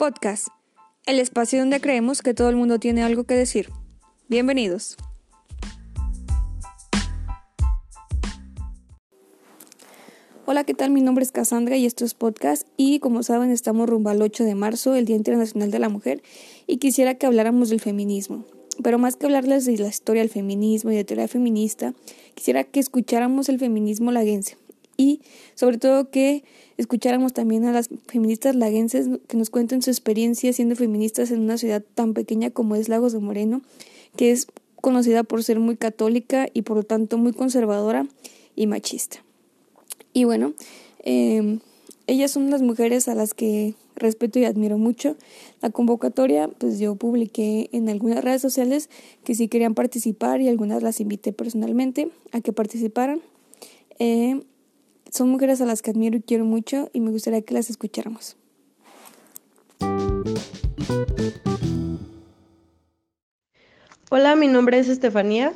Podcast, el espacio donde creemos que todo el mundo tiene algo que decir. Bienvenidos. Hola, ¿qué tal? Mi nombre es Cassandra y esto es Podcast y como saben estamos rumbo al 8 de marzo, el Día Internacional de la Mujer, y quisiera que habláramos del feminismo. Pero más que hablarles de la historia del feminismo y de teoría feminista, quisiera que escucháramos el feminismo laguense y sobre todo que escucháramos también a las feministas laguenses que nos cuenten su experiencia siendo feministas en una ciudad tan pequeña como es Lagos de Moreno, que es conocida por ser muy católica y por lo tanto muy conservadora y machista. Y bueno, em, ellas son las mujeres a las que respeto y admiro mucho. La convocatoria, pues yo publiqué en algunas redes sociales que sí querían participar y algunas las invité personalmente a que participaran. Eh, son mujeres a las que admiro y quiero mucho y me gustaría que las escucháramos. Hola, mi nombre es Estefanía.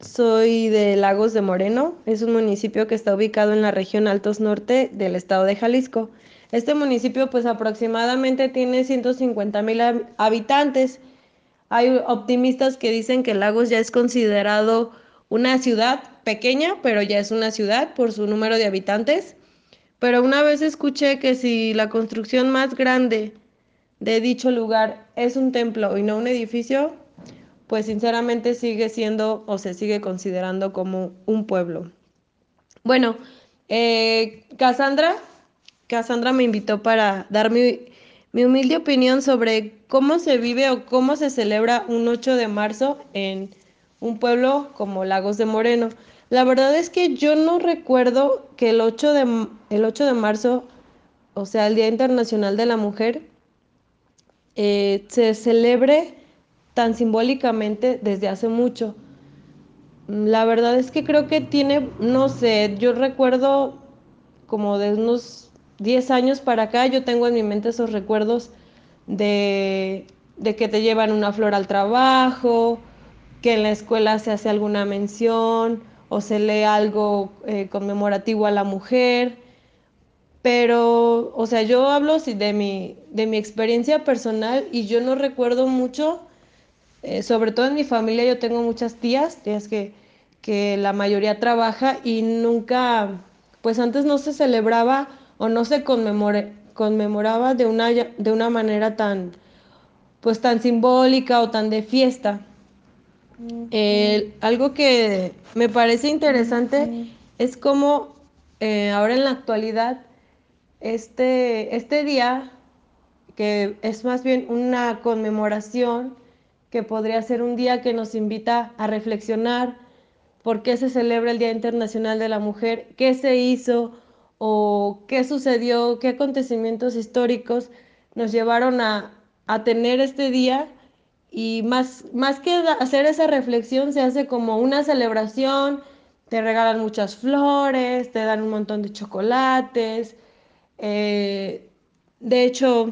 Soy de Lagos de Moreno. Es un municipio que está ubicado en la región Altos Norte del estado de Jalisco. Este municipio pues aproximadamente tiene 150 mil habitantes. Hay optimistas que dicen que Lagos ya es considerado una ciudad pequeña, pero ya es una ciudad por su número de habitantes. Pero una vez escuché que si la construcción más grande de dicho lugar es un templo y no un edificio, pues sinceramente sigue siendo o se sigue considerando como un pueblo. Bueno, eh, Cassandra, Cassandra me invitó para dar mi, mi humilde opinión sobre cómo se vive o cómo se celebra un 8 de marzo en un pueblo como Lagos de Moreno. La verdad es que yo no recuerdo que el 8 de, el 8 de marzo, o sea, el Día Internacional de la Mujer, eh, se celebre tan simbólicamente desde hace mucho. La verdad es que creo que tiene, no sé, yo recuerdo como de unos 10 años para acá, yo tengo en mi mente esos recuerdos de, de que te llevan una flor al trabajo, que en la escuela se hace alguna mención o se lee algo eh, conmemorativo a la mujer. Pero, o sea, yo hablo de mi, de mi experiencia personal y yo no recuerdo mucho, eh, sobre todo en mi familia, yo tengo muchas tías, tías que, que la mayoría trabaja y nunca, pues antes no se celebraba o no se conmemoraba de una, de una manera tan, pues tan simbólica o tan de fiesta. Eh, algo que me parece interesante es cómo eh, ahora en la actualidad este, este día, que es más bien una conmemoración, que podría ser un día que nos invita a reflexionar por qué se celebra el Día Internacional de la Mujer, qué se hizo o qué sucedió, qué acontecimientos históricos nos llevaron a, a tener este día y más, más que hacer esa reflexión, se hace como una celebración, te regalan muchas flores, te dan un montón de chocolates. Eh, de hecho,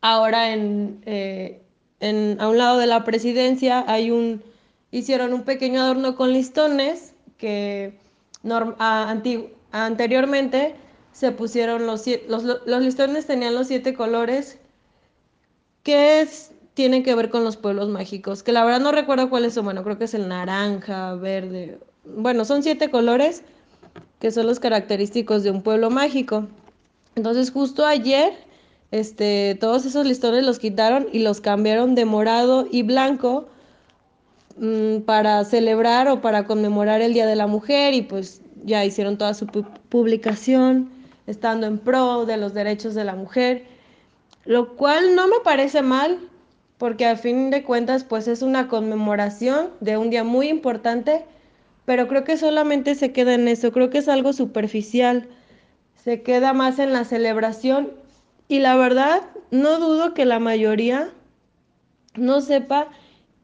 ahora en, eh, en, a un lado de la presidencia hay un, hicieron un pequeño adorno con listones que anteriormente se pusieron los, los, los listones tenían los siete colores que es tienen que ver con los pueblos mágicos, que la verdad no recuerdo cuáles son, bueno, creo que es el naranja, verde, bueno, son siete colores que son los característicos de un pueblo mágico. Entonces justo ayer, este, todos esos listones los quitaron y los cambiaron de morado y blanco mm, para celebrar o para conmemorar el Día de la Mujer y pues ya hicieron toda su publicación estando en pro de los derechos de la mujer, lo cual no me parece mal, porque a fin de cuentas pues es una conmemoración de un día muy importante, pero creo que solamente se queda en eso, creo que es algo superficial, se queda más en la celebración y la verdad no dudo que la mayoría no sepa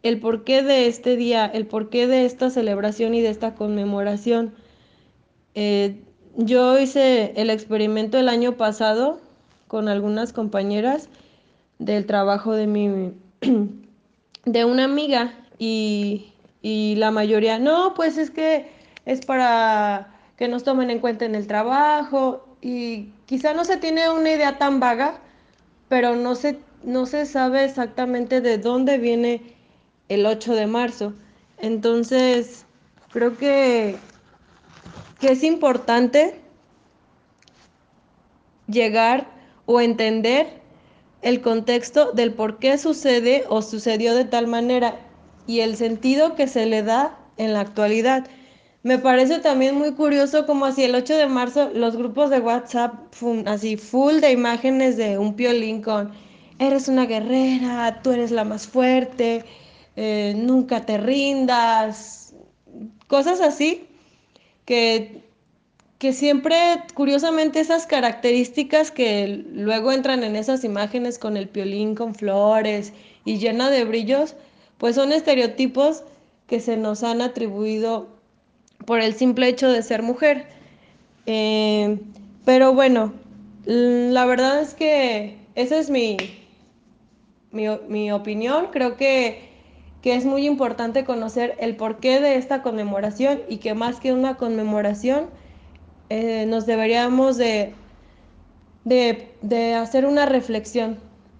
el porqué de este día, el porqué de esta celebración y de esta conmemoración. Eh, yo hice el experimento el año pasado con algunas compañeras del trabajo de mi, de una amiga y, la mayoría, no, pues es que es para que nos tomen en cuenta en el trabajo y quizá no se tiene una idea tan vaga pero no se, no se sabe exactamente de dónde viene el 8 de marzo. Entonces, creo que, que es importante llegar o entender el contexto del por qué sucede o sucedió de tal manera y el sentido que se le da en la actualidad. Me parece también muy curioso como así el 8 de marzo los grupos de WhatsApp así full de imágenes de un piolín con eres una guerrera, tú eres la más fuerte, eh, nunca te rindas, cosas así que que siempre, curiosamente, esas características que luego entran en esas imágenes con el piolín con flores y llena de brillos, pues son estereotipos que se nos han atribuido por el simple hecho de ser mujer. Eh, pero bueno, la verdad es que esa es mi, mi, opinión. Creo que, que es muy importante conocer el porqué de esta conmemoración y que más que una conmemoración, eh, nos deberíamos de, de, hacer una reflexión.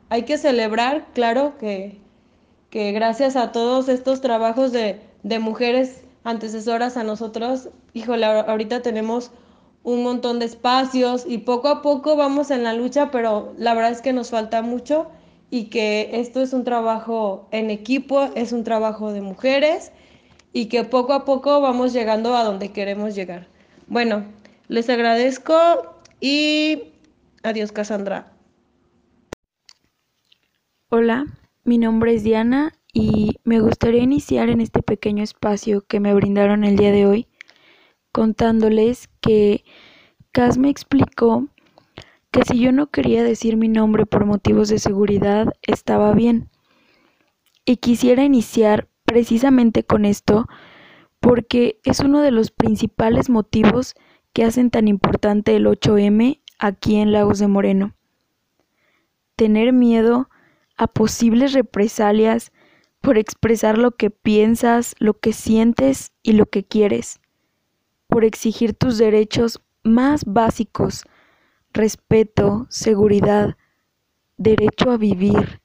Hay que celebrar, claro, que, que gracias a todos estos trabajos de, de mujeres antecesoras a nosotros, híjole, ahorita tenemos un montón de espacios y poco a poco vamos en la lucha, pero la verdad es que nos falta mucho y que esto es un trabajo en equipo, es un trabajo de mujeres y que poco a poco vamos llegando a donde queremos llegar. Bueno, les agradezco y adiós Cassandra. Hola, mi nombre es Diana y me gustaría iniciar en este pequeño espacio que me brindaron el día de hoy contándoles que Cas me explicó que si yo no quería decir mi nombre por motivos de seguridad estaba bien. Y quisiera iniciar precisamente con esto porque es uno de los principales motivos que hacen tan importante el 8M aquí en Lagos de Moreno. Tener miedo a posibles represalias por expresar lo que piensas, lo que sientes y lo que quieres, por exigir tus derechos más básicos, respeto, seguridad, derecho a vivir.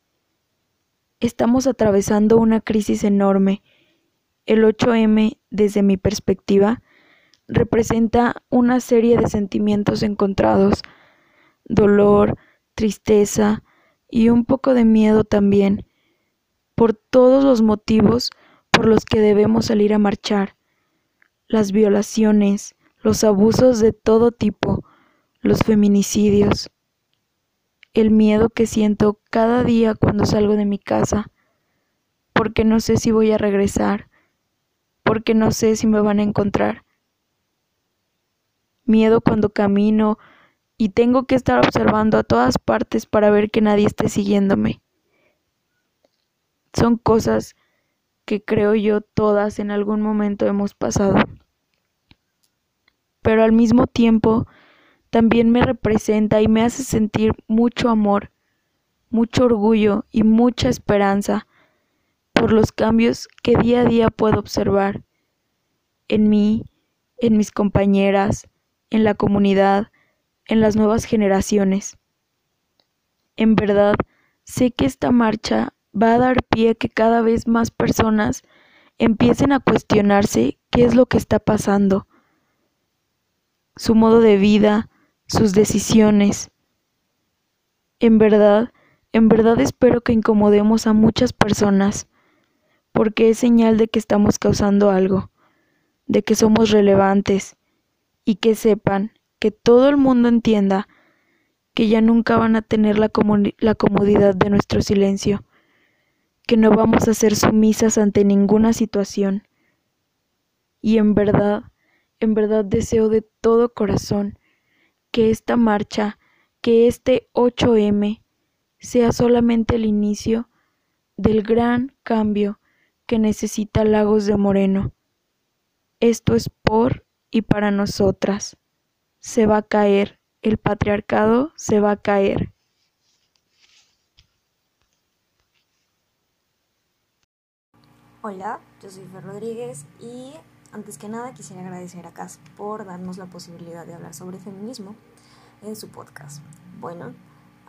Estamos atravesando una crisis enorme. El 8M, desde mi perspectiva, representa una serie de sentimientos encontrados, dolor, tristeza y un poco de miedo también, por todos los motivos por los que debemos salir a marchar, las violaciones, los abusos de todo tipo, los feminicidios, el miedo que siento cada día cuando salgo de mi casa, porque no sé si voy a regresar, porque no sé si me van a encontrar miedo cuando camino y tengo que estar observando a todas partes para ver que nadie esté siguiéndome. Son cosas que creo yo todas en algún momento hemos pasado. Pero al mismo tiempo también me representa y me hace sentir mucho amor, mucho orgullo y mucha esperanza por los cambios que día a día puedo observar en mí, en mis compañeras, en la comunidad, en las nuevas generaciones. En verdad, sé que esta marcha va a dar pie a que cada vez más personas empiecen a cuestionarse qué es lo que está pasando, su modo de vida, sus decisiones. En verdad, en verdad espero que incomodemos a muchas personas, porque es señal de que estamos causando algo, de que somos relevantes, y que sepan, que todo el mundo entienda que ya nunca van a tener la, comodidad de nuestro silencio, que no vamos a ser sumisas ante ninguna situación. Y en verdad, en verdad deseo de todo corazón que esta marcha, que este 8M, sea solamente el inicio del gran cambio que necesita Lagos de Moreno. Esto es por y para nosotras. Se va a caer, el patriarcado se va a caer. Hola, yo soy Fer Rodríguez y antes que nada quisiera agradecer a Cas por darnos la posibilidad de hablar sobre feminismo en su podcast. Bueno,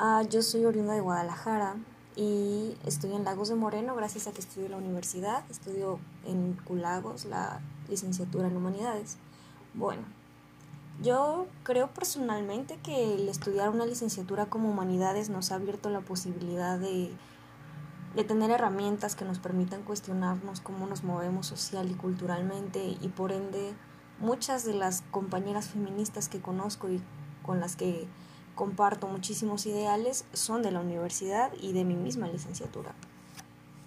Ah, yo soy oriunda de Guadalajara y estoy en Lagos de Moreno gracias a que estudio en la universidad. Estudio en Culagos la licenciatura en Humanidades. Bueno, yo creo personalmente que el estudiar una licenciatura como Humanidades nos ha abierto la posibilidad de, de tener herramientas que nos permitan cuestionarnos cómo nos movemos social y culturalmente y por ende muchas de las compañeras feministas que conozco y con las que comparto muchísimos ideales son de la universidad y de mi misma licenciatura.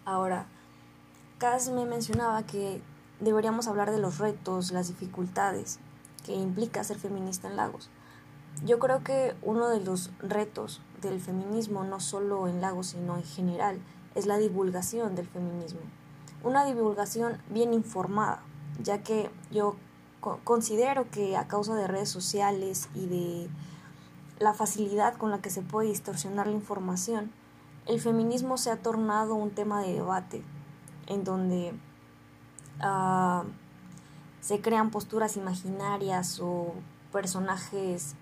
Ahora, Cas me mencionaba que deberíamos hablar de los retos, las dificultades que implica ser feminista en Lagos. Yo creo que uno de los retos del feminismo, no solo en Lagos, sino en general, es la divulgación del feminismo. Una divulgación bien informada, ya que yo considero que a causa de redes sociales y de la facilidad con la que se puede distorsionar la información, el feminismo se ha tornado un tema de debate en donde uh, se crean posturas imaginarias o personajes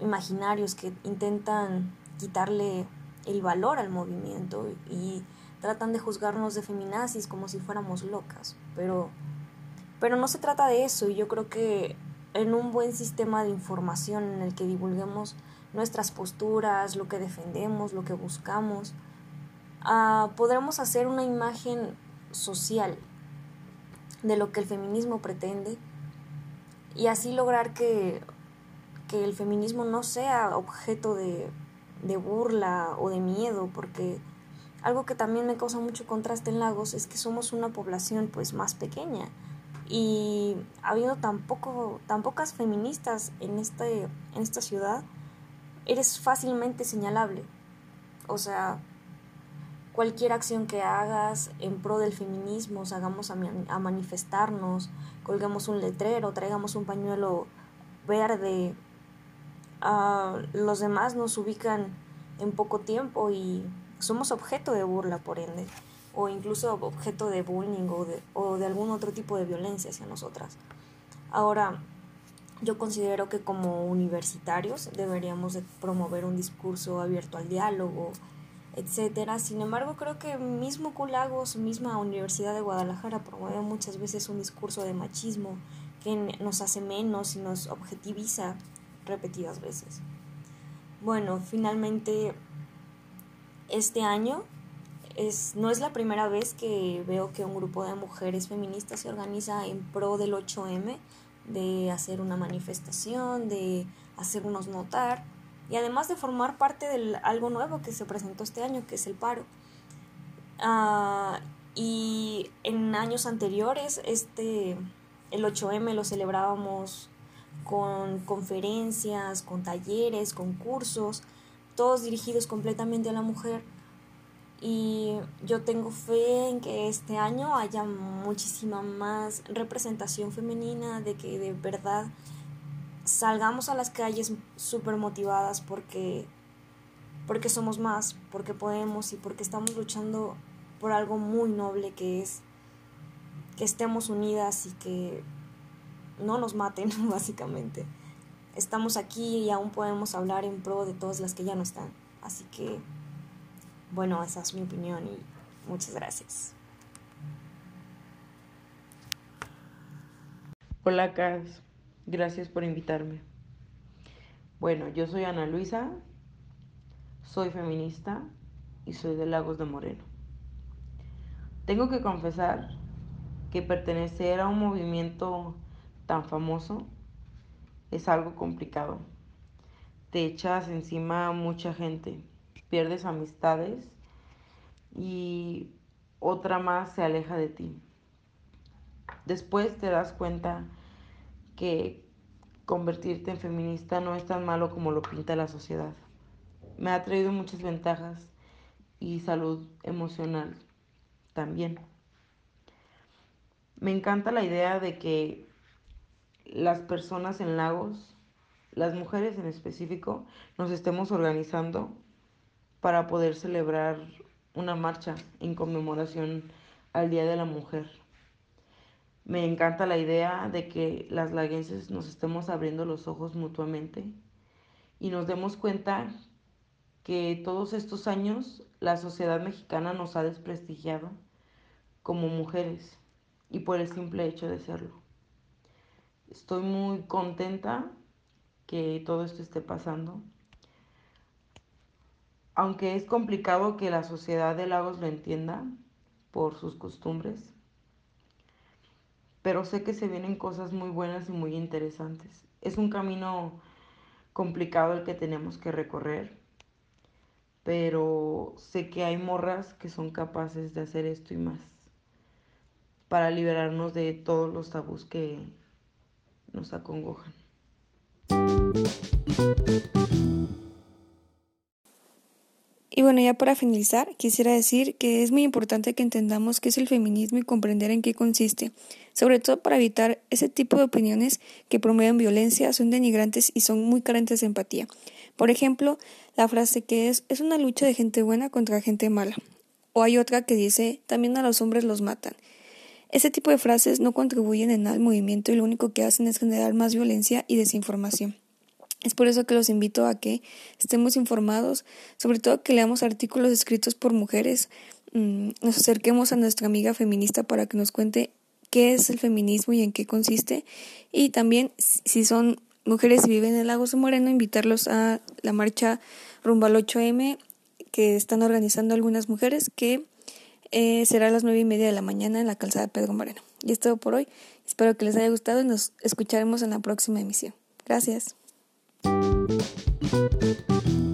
imaginarios que intentan quitarle el valor al movimiento y tratan de juzgarnos de feminazis como si fuéramos locas, pero pero no se trata de eso y yo creo que en un buen sistema de información en el que divulguemos nuestras posturas, lo que defendemos, lo que buscamos, uh, podremos hacer una imagen social de lo que el feminismo pretende y así lograr que, que el feminismo no sea objeto de, de burla o de miedo, porque algo que también me causa mucho contraste en Lagos es que somos una población pues más pequeña y habiendo tan, poco, tan pocas feministas en, este, en esta ciudad, eres fácilmente señalable. O sea, cualquier acción que hagas en pro del feminismo, hagamos a, a manifestarnos, colguemos un letrero, traigamos un pañuelo verde, uh, los demás nos ubican en poco tiempo y somos objeto de burla, por ende, o incluso objeto de bullying o de, o de algún otro tipo de violencia hacia nosotras. Ahora, yo considero que como universitarios deberíamos de promover un discurso abierto al diálogo, etcétera. Sin embargo, creo que mismo Culagos, misma Universidad de Guadalajara promueve muchas veces un discurso de machismo que nos hace menos y nos objetiviza repetidas veces. Bueno, finalmente este año es, no es la primera vez que veo que un grupo de mujeres feministas se organiza en pro del 8M, de hacer una manifestación, de hacernos notar y además de formar parte de algo nuevo que se presentó este año, que es el paro. Uh, y en años anteriores, este, el 8M lo celebrábamos con conferencias, con talleres, con cursos, todos dirigidos completamente a la mujer. Y yo tengo fe en que este año haya muchísima más representación femenina, de que de verdad salgamos a las calles súper motivadas porque, porque somos más, porque podemos y porque estamos luchando por algo muy noble que es que estemos unidas y que no nos maten, básicamente. Estamos aquí y aún podemos hablar en pro de todas las que ya no están. Así que, bueno, esa es mi opinión y muchas gracias. Hola, Cas. Gracias por invitarme. Bueno, yo soy Ana Luisa, soy feminista y soy de Lagos de Moreno. Tengo que confesar que pertenecer a un movimiento tan famoso es algo complicado. Te echas encima a mucha gente, pierdes amistades y otra más se aleja de ti. Después te das cuenta que convertirte en feminista no es tan malo como lo pinta la sociedad. Me ha traído muchas ventajas y salud emocional también. Me encanta la idea de que las personas en lagos, las mujeres en específico, nos estemos organizando para poder celebrar una marcha en conmemoración al Día de la Mujer. Me encanta la idea de que las laguenses nos estemos abriendo los ojos mutuamente y nos demos cuenta que todos estos años la sociedad mexicana nos ha desprestigiado como mujeres y por el simple hecho de serlo. Estoy muy contenta que todo esto esté pasando. Aunque es complicado que la sociedad de Lagos lo entienda por sus costumbres, pero sé que se vienen cosas muy buenas y muy interesantes. Es un camino complicado el que tenemos que recorrer, pero sé que hay morras que son capaces de hacer esto y más para liberarnos de todos los tabús que nos acongojan. Y bueno, ya para finalizar, quisiera decir que es muy importante que entendamos qué es el feminismo y comprender en qué consiste, sobre todo para evitar ese tipo de opiniones que promueven violencia, son denigrantes y son muy carentes de empatía. Por ejemplo, la frase que es es una lucha de gente buena contra gente mala. O hay otra que dice también a los hombres los matan. Ese tipo de frases no contribuyen en nada al movimiento y lo único que hacen es generar más violencia y desinformación. Es por eso que los invito a que estemos informados, sobre todo que leamos artículos escritos por mujeres, mm, nos acerquemos a nuestra amiga feminista para que nos cuente qué es el feminismo y en qué consiste. Y también, si son mujeres y viven en el Lago Moreno, invitarlos a la marcha rumbo al 8M que están organizando algunas mujeres, que eh, será a las nueve y media de la mañana en la calzada Pedro Moreno. Y es todo por hoy. Espero que les haya gustado y nos escucharemos en la próxima emisión. Gracias. Música